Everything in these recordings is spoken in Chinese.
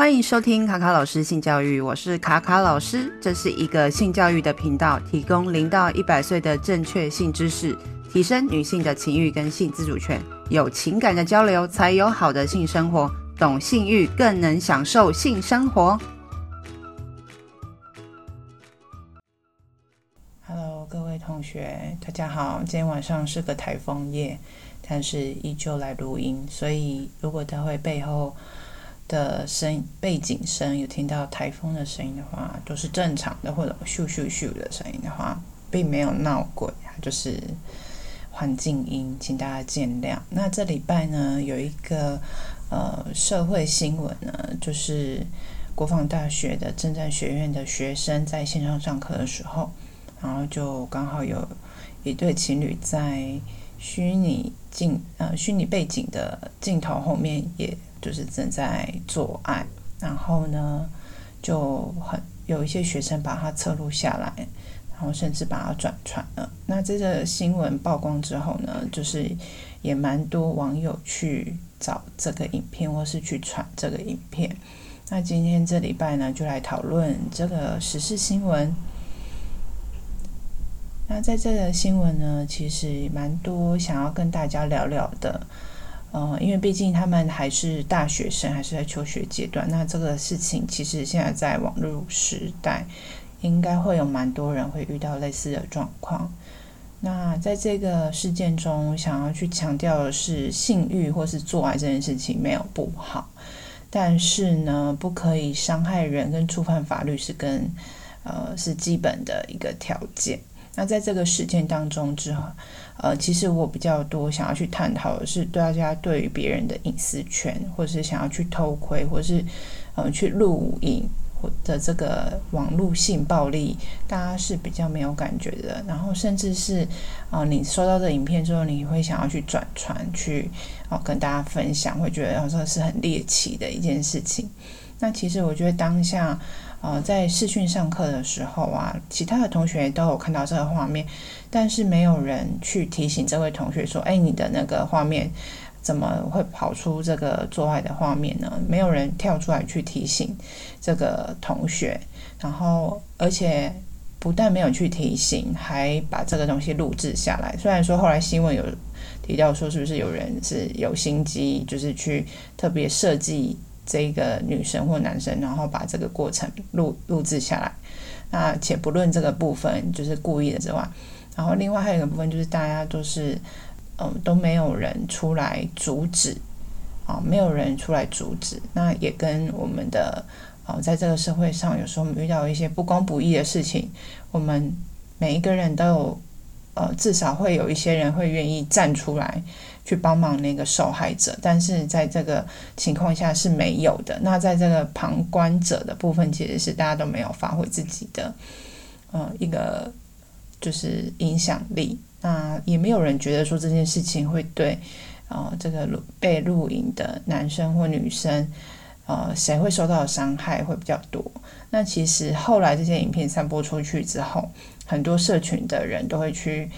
欢迎收听卡卡老师性教育，我是卡卡老师，这是一个性教育的频道，提供零到一百岁的正确性知识，提升女性的情欲跟性自主权，有情感的交流才有好的性生活，懂性欲更能享受性生活。Hello，各位同学，大家好，今天晚上是个台风夜，但是依旧来录音，所以如果它会背后。的声背景声有听到台风的声音的话，都是正常的，或者咻咻咻的声音的话，并没有闹鬼，就是环境音，请大家见谅。那这礼拜呢，有一个呃社会新闻呢，就是国防大学的政战学院的学生在线上上课的时候，然后就刚好有一对情侣在虚拟镜呃虚拟背景的镜头后面也。就是正在做爱，然后呢，就很有一些学生把它侧录下来，然后甚至把它转传了。那这个新闻曝光之后呢，就是也蛮多网友去找这个影片，或是去传这个影片。那今天这礼拜呢，就来讨论这个时事新闻。那在这个新闻呢，其实蛮多想要跟大家聊聊的。嗯，因为毕竟他们还是大学生，还是在求学阶段。那这个事情其实现在在网络时代，应该会有蛮多人会遇到类似的状况。那在这个事件中，想要去强调的是，性欲或是做爱这件事情没有不好，但是呢，不可以伤害人跟触犯法律是跟呃是基本的一个条件。那在这个事件当中之后，呃，其实我比较多想要去探讨的是，大家对于别人的隐私权，或是想要去偷窥，或是呃去录影或者这个网络性暴力，大家是比较没有感觉的。然后甚至是啊、呃，你收到这影片之后，你会想要去转传，去哦、跟大家分享，会觉得这、呃、是很猎奇的一件事情。那其实我觉得当下。呃，在视讯上课的时候啊，其他的同学都有看到这个画面，但是没有人去提醒这位同学说：“哎，你的那个画面怎么会跑出这个做爱的画面呢？”没有人跳出来去提醒这个同学，然后而且不但没有去提醒，还把这个东西录制下来。虽然说后来新闻有提到说，是不是有人是有心机，就是去特别设计。这一个女生或男生，然后把这个过程录录制下来。那且不论这个部分就是故意的之外，然后另外还有一个部分就是大家都是，嗯，都没有人出来阻止，啊，没有人出来阻止。那也跟我们的，啊，在这个社会上，有时候我们遇到一些不公不义的事情，我们每一个人都有，呃，至少会有一些人会愿意站出来。去帮忙那个受害者，但是在这个情况下是没有的。那在这个旁观者的部分，其实是大家都没有发挥自己的，呃，一个就是影响力。那也没有人觉得说这件事情会对，呃，这个录被录影的男生或女生，呃，谁会受到伤害会比较多。那其实后来这些影片散播出去之后，很多社群的人都会去，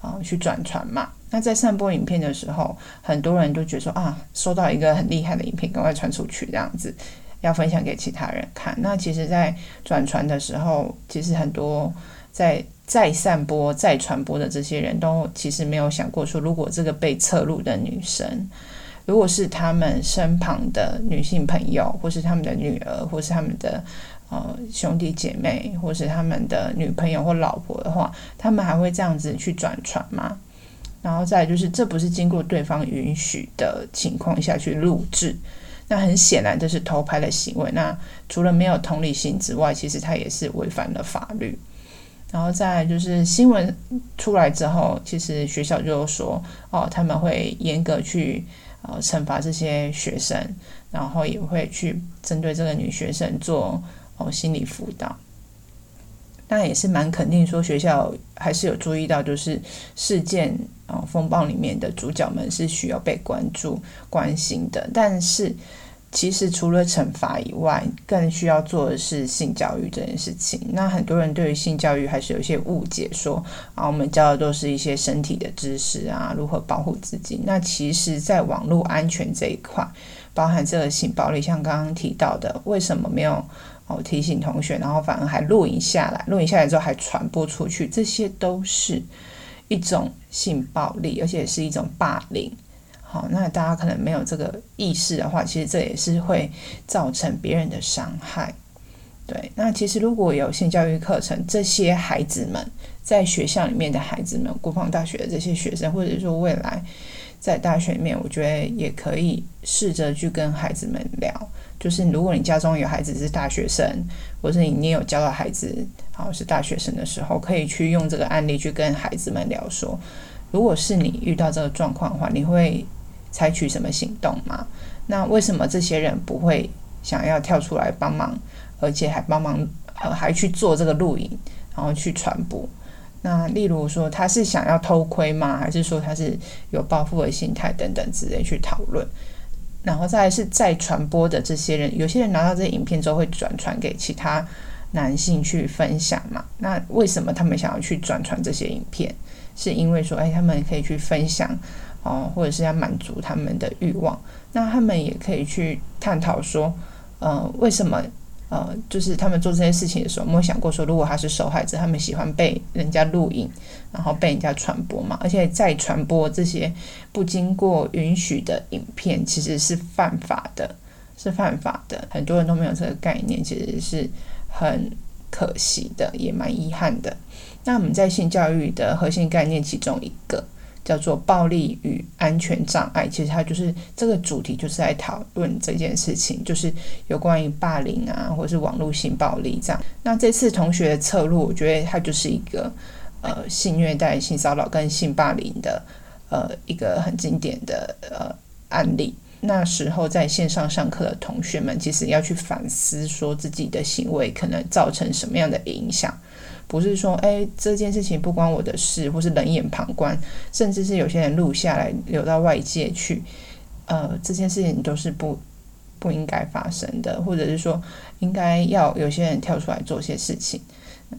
啊、呃，去转传嘛。那在散播影片的时候，很多人都觉得说啊，收到一个很厉害的影片，赶快传出去，这样子要分享给其他人看。那其实，在转传的时候，其实很多在再散播、再传播的这些人都其实没有想过说，如果这个被侧录的女生，如果是他们身旁的女性朋友，或是他们的女儿，或是他们的呃兄弟姐妹，或是他们的女朋友或老婆的话，他们还会这样子去转传吗？然后再就是，这不是经过对方允许的情况下去录制，那很显然这是偷拍的行为。那除了没有同理心之外，其实他也是违反了法律。然后再就是新闻出来之后，其实学校就说哦，他们会严格去呃惩罚这些学生，然后也会去针对这个女学生做哦心理辅导。但也是蛮肯定，说学校还是有注意到，就是事件啊风暴里面的主角们是需要被关注、关心的。但是，其实除了惩罚以外，更需要做的是性教育这件事情。那很多人对于性教育还是有一些误解，说啊，我们教的都是一些身体的知识啊，如何保护自己。那其实，在网络安全这一块，包含这个性暴力，像刚刚提到的，为什么没有哦提醒同学，然后反而还录影下来，录影下来之后还传播出去，这些都是一种性暴力，而且是一种霸凌。好，那大家可能没有这个意识的话，其实这也是会造成别人的伤害。对，那其实如果有性教育课程，这些孩子们在学校里面的孩子们，国防大学的这些学生，或者说未来在大学里面，我觉得也可以试着去跟孩子们聊。就是如果你家中有孩子是大学生，或是你你有教到孩子好是大学生的时候，可以去用这个案例去跟孩子们聊说，如果是你遇到这个状况的话，你会采取什么行动吗？那为什么这些人不会想要跳出来帮忙？而且还帮忙，呃，还去做这个录影，然后去传播。那例如说，他是想要偷窥吗？还是说他是有报复的心态等等之类去讨论？然后再是再传播的这些人，有些人拿到这些影片之后会转传给其他男性去分享嘛？那为什么他们想要去转传这些影片？是因为说，哎，他们可以去分享哦，或者是要满足他们的欲望。那他们也可以去探讨说，呃，为什么？呃，就是他们做这些事情的时候，有没有想过说，如果他是受害者，他们喜欢被人家录影，然后被人家传播嘛？而且再传播这些不经过允许的影片，其实是犯法的，是犯法的。很多人都没有这个概念，其实是很可惜的，也蛮遗憾的。那我们在性教育的核心概念其中一个。叫做暴力与安全障碍，其实它就是这个主题，就是在讨论这件事情，就是有关于霸凌啊，或是网络性暴力这样。那这次同学的侧录，我觉得它就是一个呃性虐待、性骚扰跟性霸凌的呃一个很经典的呃案例。那时候在线上上课的同学们，其实要去反思，说自己的行为可能造成什么样的影响。不是说，哎，这件事情不关我的事，或是冷眼旁观，甚至是有些人录下来留到外界去，呃，这件事情都是不不应该发生的，或者是说，应该要有些人跳出来做些事情，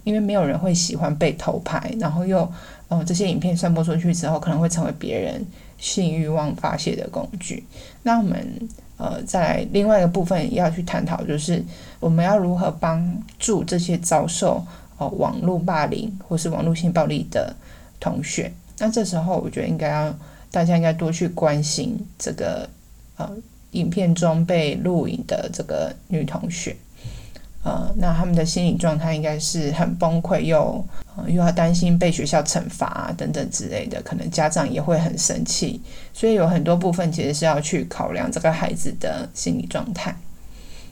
因为没有人会喜欢被偷拍，然后又，呃，这些影片散播出去之后，可能会成为别人性欲望发泄的工具。那我们，呃，在另外一个部分要去探讨，就是我们要如何帮助这些遭受。哦，网络霸凌或是网络性暴力的同学，那这时候我觉得应该要大家应该多去关心这个呃影片中被录影的这个女同学，呃，那他们的心理状态应该是很崩溃，又呃又要担心被学校惩罚等等之类的，可能家长也会很生气，所以有很多部分其实是要去考量这个孩子的心理状态。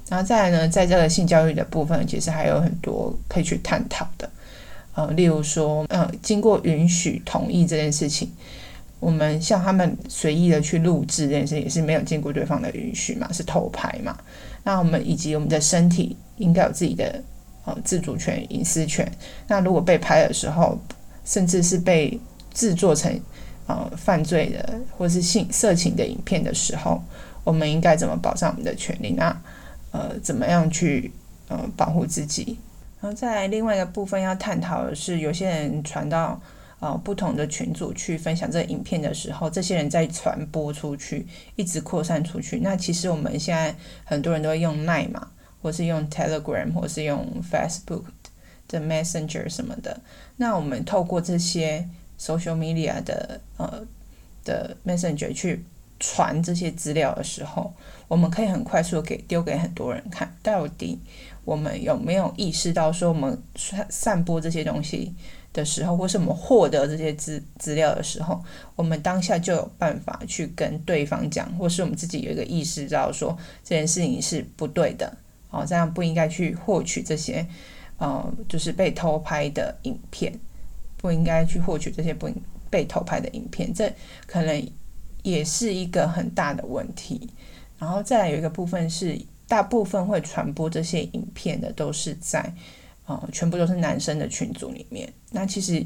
然后再来呢，在这个性教育的部分，其实还有很多可以去探讨的，呃，例如说，呃，经过允许同意这件事情，我们像他们随意的去录制这件事，也是没有经过对方的允许嘛，是偷拍嘛。那我们以及我们的身体应该有自己的呃自主权、隐私权。那如果被拍的时候，甚至是被制作成呃犯罪的或是性色情的影片的时候，我们应该怎么保障我们的权利？那呃，怎么样去呃保护自己？然后在另外一个部分要探讨的是，有些人传到呃不同的群组去分享这个影片的时候，这些人在传播出去，一直扩散出去。那其实我们现在很多人都会用 Line 嘛，或是用 Telegram，或是用 Facebook 的 Messenger 什么的。那我们透过这些 Social Media 的呃的 Messenger 去传这些资料的时候，我们可以很快速的给丢给很多人看，到底我们有没有意识到说，我们散散播这些东西的时候，或是我们获得这些资资料的时候，我们当下就有办法去跟对方讲，或是我们自己有一个意识到说这件事情是不对的，哦，这样不应该去获取这些，呃，就是被偷拍的影片，不应该去获取这些不被偷拍的影片，这可能也是一个很大的问题。然后再来有一个部分是，大部分会传播这些影片的都是在，呃，全部都是男生的群组里面。那其实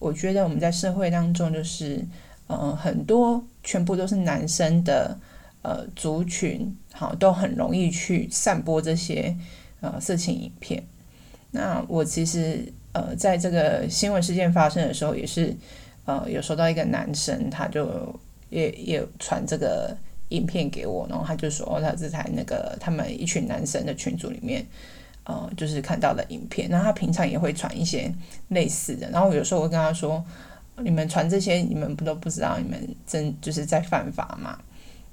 我觉得我们在社会当中，就是，呃，很多全部都是男生的，呃，族群，好，都很容易去散播这些，呃，色情影片。那我其实，呃，在这个新闻事件发生的时候，也是，呃，有收到一个男生，他就也也传这个。影片给我，然后他就说，他这台那个他们一群男生的群组里面，呃，就是看到的影片。然后他平常也会传一些类似的，然后有时候我跟他说，你们传这些，你们不都不知道你们真就是在犯法吗？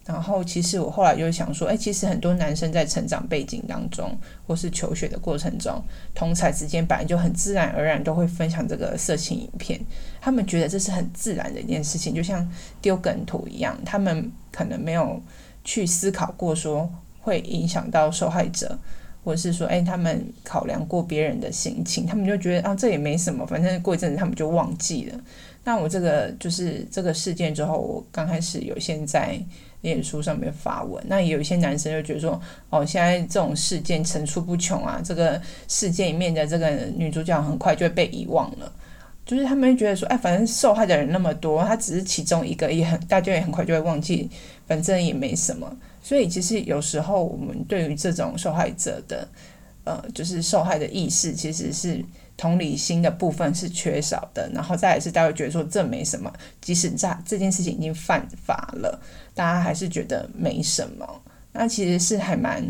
然后，其实我后来就想说，哎，其实很多男生在成长背景当中，或是求学的过程中，同侪之间本来就很自然而然都会分享这个色情影片。他们觉得这是很自然的一件事情，就像丢梗图一样。他们可能没有去思考过说会影响到受害者，或是说，哎，他们考量过别人的心情，他们就觉得啊，这也没什么，反正过一阵子他们就忘记了。那我这个就是这个事件之后，我刚开始有现在。脸书上面发文，那有一些男生就觉得说，哦，现在这种事件层出不穷啊，这个事件里面的这个女主角很快就会被遗忘了，就是他们觉得说，哎，反正受害的人那么多，他只是其中一个，也很大家也很快就会忘记，反正也没什么。所以其实有时候我们对于这种受害者的，呃，就是受害的意识，其实是。同理心的部分是缺少的，然后再来是大家会觉得说这没什么，即使在这件事情已经犯法了，大家还是觉得没什么。那其实是还蛮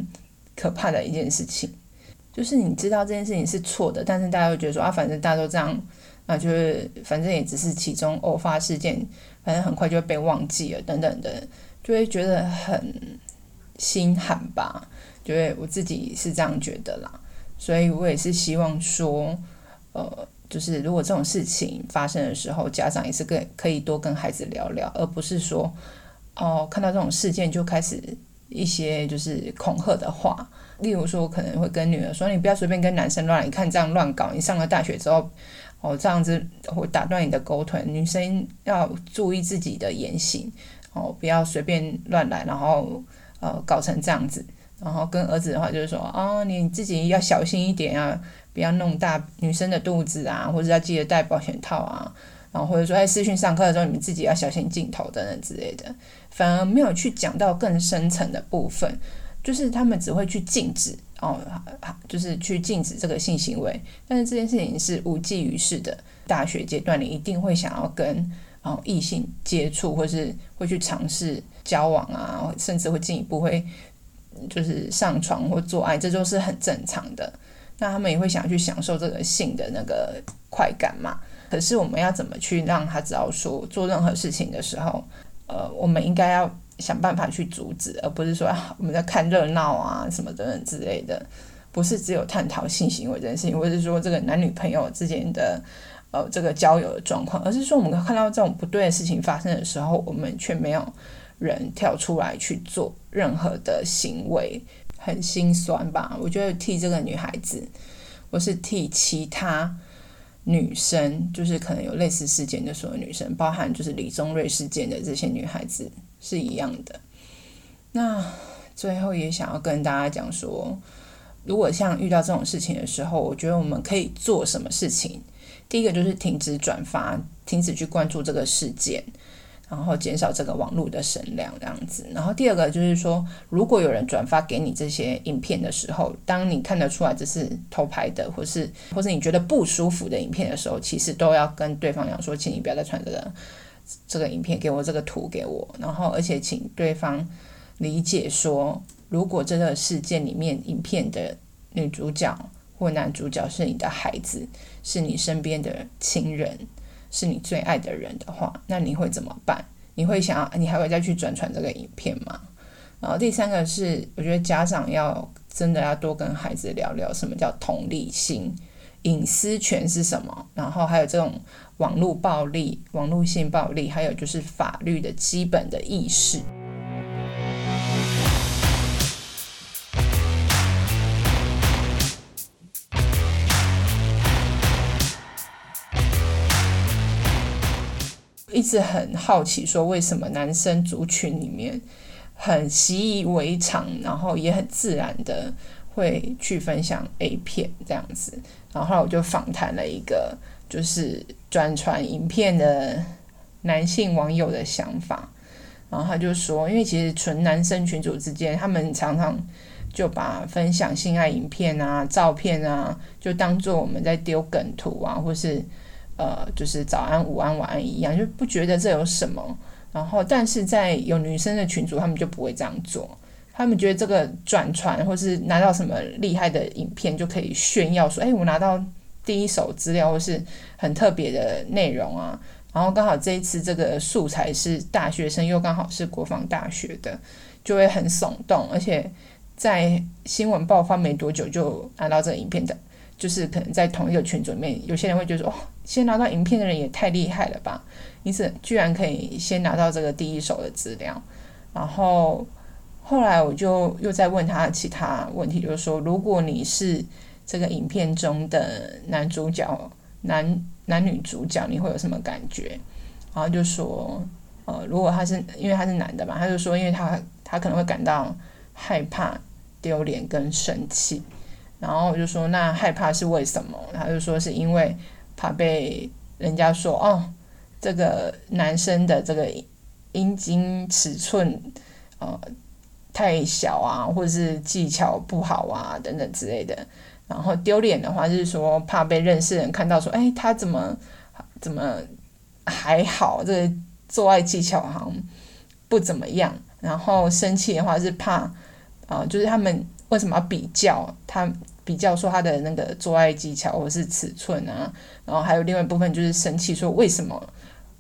可怕的一件事情，就是你知道这件事情是错的，但是大家会觉得说啊，反正大家都这样，那就是反正也只是其中偶发事件，反正很快就会被忘记了，等等的，就会觉得很心寒吧。就会我自己是这样觉得啦，所以我也是希望说。呃，就是如果这种事情发生的时候，家长也是跟可以多跟孩子聊聊，而不是说哦，看到这种事件就开始一些就是恐吓的话。例如说，我可能会跟女儿说：“你不要随便跟男生乱，你看这样乱搞，你上了大学之后，哦，这样子会打断你的沟通。女生要注意自己的言行，哦，不要随便乱来，然后呃，搞成这样子。然后跟儿子的话就是说：哦，你自己要小心一点啊。”不要弄大女生的肚子啊，或者要记得戴保险套啊，然后或者说在视讯上课的时候，你们自己要小心镜头等等之类的，反而没有去讲到更深层的部分，就是他们只会去禁止哦，就是去禁止这个性行为，但是这件事情是无济于事的。大学阶段你一定会想要跟哦异性接触，或是会去尝试交往啊，甚至会进一步会就是上床或做爱，这都是很正常的。那他们也会想去享受这个性的那个快感嘛？可是我们要怎么去让他知道说，做任何事情的时候，呃，我们应该要想办法去阻止，而不是说我们在看热闹啊什么等等之类的。不是只有探讨性行为这件事情，或者是说这个男女朋友之间的呃这个交友的状况，而是说我们看到这种不对的事情发生的时候，我们却没有人跳出来去做任何的行为。很心酸吧？我觉得替这个女孩子，我是替其他女生，就是可能有类似事件的所有女生，包含就是李宗瑞事件的这些女孩子是一样的。那最后也想要跟大家讲说，如果像遇到这种事情的时候，我觉得我们可以做什么事情？第一个就是停止转发，停止去关注这个事件。然后减少这个网络的声量，这样子。然后第二个就是说，如果有人转发给你这些影片的时候，当你看得出来这是偷拍的，或是或是你觉得不舒服的影片的时候，其实都要跟对方讲说，请你不要再传这个这个影片给我，这个图给我。然后而且请对方理解说，如果这个事件里面影片的女主角或男主角是你的孩子，是你身边的亲人。是你最爱的人的话，那你会怎么办？你会想要，你还会再去转传这个影片吗？然后第三个是，我觉得家长要真的要多跟孩子聊聊什么叫同理心、隐私权是什么，然后还有这种网络暴力、网络性暴力，还有就是法律的基本的意识。一直很好奇，说为什么男生族群里面很习以为常，然后也很自然的会去分享 A 片这样子。然后后来我就访谈了一个就是转传影片的男性网友的想法，然后他就说，因为其实纯男生群组之间，他们常常就把分享性爱影片啊、照片啊，就当做我们在丢梗图啊，或是。呃，就是早安、午安、晚安一样，就不觉得这有什么，然后，但是在有女生的群组，他们就不会这样做。他们觉得这个转传或是拿到什么厉害的影片，就可以炫耀说：“哎，我拿到第一手资料，或是很特别的内容啊。”然后刚好这一次这个素材是大学生，又刚好是国防大学的，就会很耸动。而且在新闻爆发没多久就拿到这个影片的，就是可能在同一个群组里面，有些人会觉得说：“哦，先拿到影片的人也太厉害了吧！你怎居然可以先拿到这个第一手的资料？”然后。后来我就又在问他其他问题，就是说，如果你是这个影片中的男主角、男男女主角，你会有什么感觉？然后就说，呃，如果他是因为他是男的嘛，他就说，因为他他可能会感到害怕、丢脸跟生气。然后我就说，那害怕是为什么？他就说是因为怕被人家说，哦，这个男生的这个阴茎尺寸，呃。太小啊，或者是技巧不好啊，等等之类的。然后丢脸的话，就是说怕被认识人看到说，哎，他怎么怎么还好？这个做爱技巧好像不怎么样。然后生气的话是怕，啊、呃，就是他们为什么要比较？他比较说他的那个做爱技巧或者是尺寸啊。然后还有另外一部分就是生气，说为什么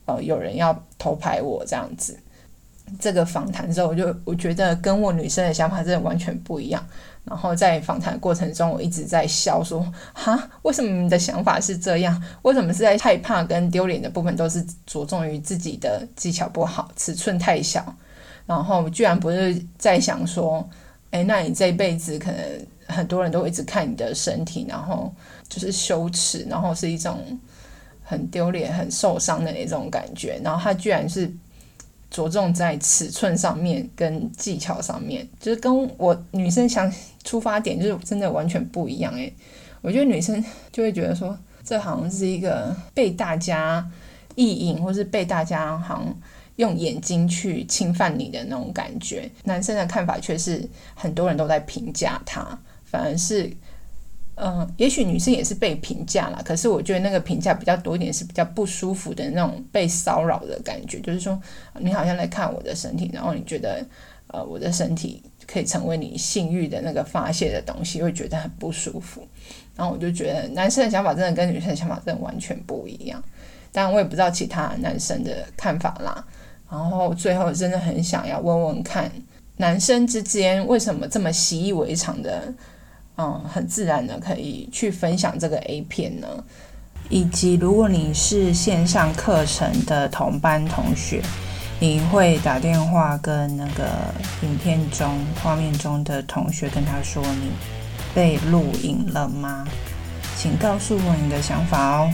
呃有人要偷拍我这样子。这个访谈之后，我就我觉得跟我女生的想法真的完全不一样。然后在访谈过程中，我一直在笑说：“哈，为什么你的想法是这样？为什么是在害怕跟丢脸的部分都是着重于自己的技巧不好、尺寸太小？然后居然不是在想说，哎，那你这一辈子可能很多人都一直看你的身体，然后就是羞耻，然后是一种很丢脸、很受伤的那种感觉。然后他居然是。”着重在尺寸上面跟技巧上面，就是跟我女生想出发点就是真的完全不一样诶，我觉得女生就会觉得说，这好像是一个被大家意淫，或是被大家好像用眼睛去侵犯你的那种感觉。男生的看法却是很多人都在评价他，反而是。嗯，也许女生也是被评价啦，可是我觉得那个评价比较多一点，是比较不舒服的那种被骚扰的感觉，就是说你好像来看我的身体，然后你觉得呃我的身体可以成为你性欲的那个发泄的东西，会觉得很不舒服。然后我就觉得男生的想法真的跟女生的想法真的完全不一样，当然我也不知道其他男生的看法啦。然后最后真的很想要问问看，男生之间为什么这么习以为常的？嗯，很自然的可以去分享这个 A 片呢，以及如果你是线上课程的同班同学，你会打电话跟那个影片中画面中的同学跟他说你被录影了吗？请告诉我你的想法哦。